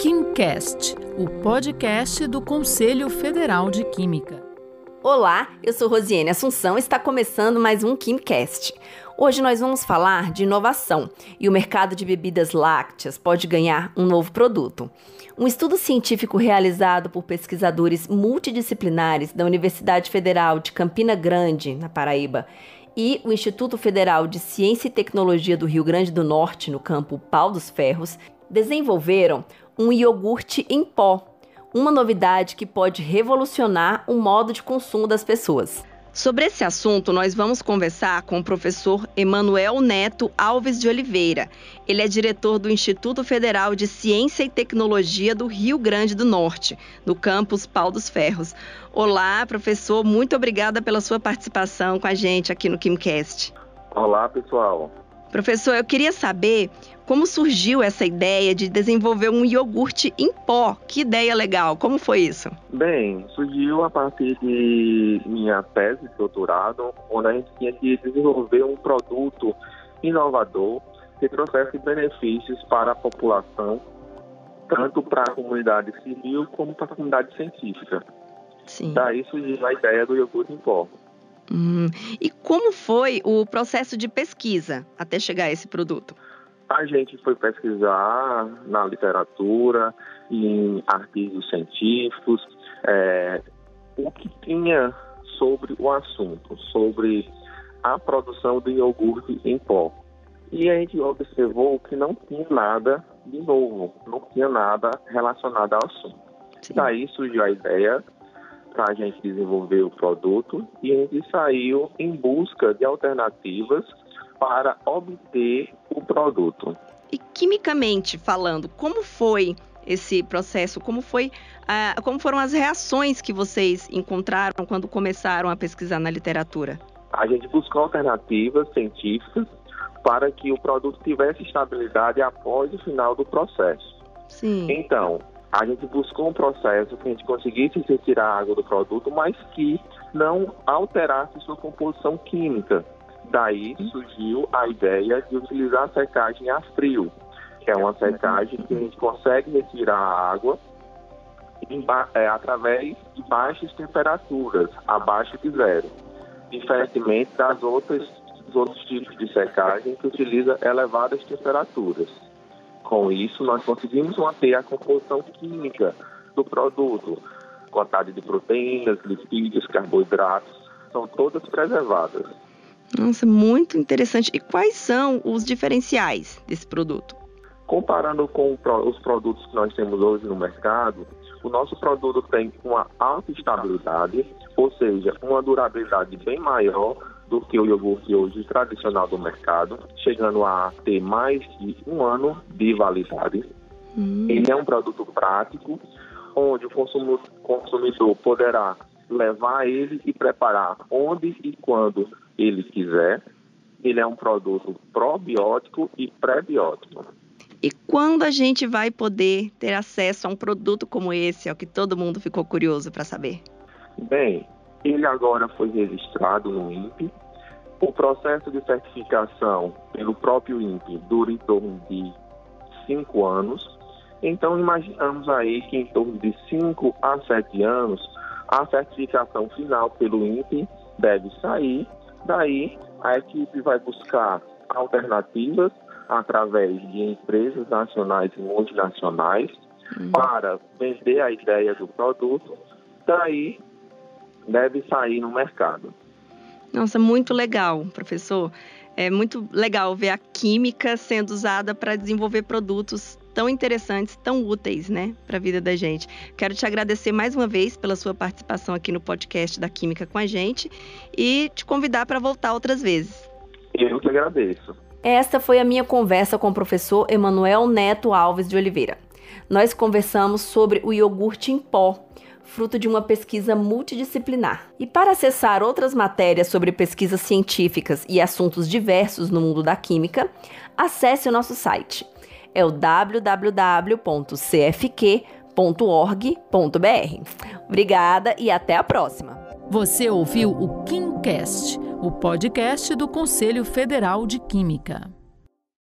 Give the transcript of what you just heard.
KimCast, o podcast do Conselho Federal de Química. Olá, eu sou Rosiane Assunção e está começando mais um KimCast. Hoje nós vamos falar de inovação e o mercado de bebidas lácteas pode ganhar um novo produto. Um estudo científico realizado por pesquisadores multidisciplinares da Universidade Federal de Campina Grande, na Paraíba, e o Instituto Federal de Ciência e Tecnologia do Rio Grande do Norte, no campo Pau dos Ferros, desenvolveram um iogurte em pó, uma novidade que pode revolucionar o modo de consumo das pessoas. Sobre esse assunto, nós vamos conversar com o professor Emanuel Neto Alves de Oliveira. Ele é diretor do Instituto Federal de Ciência e Tecnologia do Rio Grande do Norte, no campus Pau dos Ferros. Olá, professor, muito obrigada pela sua participação com a gente aqui no KimCast. Olá, pessoal. Professor, eu queria saber como surgiu essa ideia de desenvolver um iogurte em pó. Que ideia legal! Como foi isso? Bem, surgiu a partir de minha tese de doutorado, onde a gente tinha que desenvolver um produto inovador que trouxesse benefícios para a população, tanto para a comunidade civil como para a comunidade científica. Sim. Daí surgiu a ideia do iogurte em pó. Hum. E como foi o processo de pesquisa até chegar a esse produto? A gente foi pesquisar na literatura, em artigos científicos, é, o que tinha sobre o assunto, sobre a produção de iogurte em pó. E a gente observou que não tinha nada de novo, não tinha nada relacionado ao assunto. Sim. Daí surgiu a ideia para a gente desenvolver o produto e a gente saiu em busca de alternativas para obter o produto. E quimicamente falando, como foi esse processo? Como foi, uh, como foram as reações que vocês encontraram quando começaram a pesquisar na literatura? A gente buscou alternativas científicas para que o produto tivesse estabilidade após o final do processo. Sim. Então, a gente buscou um processo que a gente conseguisse retirar a água do produto, mas que não alterasse sua composição química. Daí surgiu a ideia de utilizar a secagem a frio, que é uma secagem que a gente consegue retirar a água é, através de baixas temperaturas, abaixo de zero, diferentemente das outras dos outros tipos de secagem que utiliza elevadas temperaturas. Com isso, nós conseguimos manter a composição química do produto, quantidade de proteínas, lipídios, carboidratos, são todas preservadas. Nossa, muito interessante. E quais são os diferenciais desse produto? Comparando com os produtos que nós temos hoje no mercado, o nosso produto tem uma alta estabilidade, ou seja, uma durabilidade bem maior do que o iogurte hoje tradicional do mercado, chegando a ter mais de um ano de validade. Hum. Ele é um produto prático, onde o consumidor poderá levar ele e preparar onde e quando ele quiser. Ele é um produto probiótico e pré-biótico. E quando a gente vai poder ter acesso a um produto como esse, é o que todo mundo ficou curioso para saber? Bem, ele agora foi registrado no INPE. O processo de certificação pelo próprio INPE dura em torno de cinco anos. Então, imaginamos aí que em torno de cinco a sete anos, a certificação final pelo INPE deve sair. Daí, a equipe vai buscar alternativas através de empresas nacionais e multinacionais uhum. para vender a ideia do produto. Daí, deve sair no mercado. Nossa, muito legal, professor. É muito legal ver a química sendo usada para desenvolver produtos tão interessantes, tão úteis, né, para a vida da gente. Quero te agradecer mais uma vez pela sua participação aqui no podcast da Química com a gente e te convidar para voltar outras vezes. Eu que agradeço. Esta foi a minha conversa com o professor Emanuel Neto Alves de Oliveira. Nós conversamos sobre o iogurte em pó, fruto de uma pesquisa multidisciplinar. E para acessar outras matérias sobre pesquisas científicas e assuntos diversos no mundo da química, acesse o nosso site. É o www.cfq.org.br. Obrigada e até a próxima. Você ouviu o KimCast, o podcast do Conselho Federal de Química.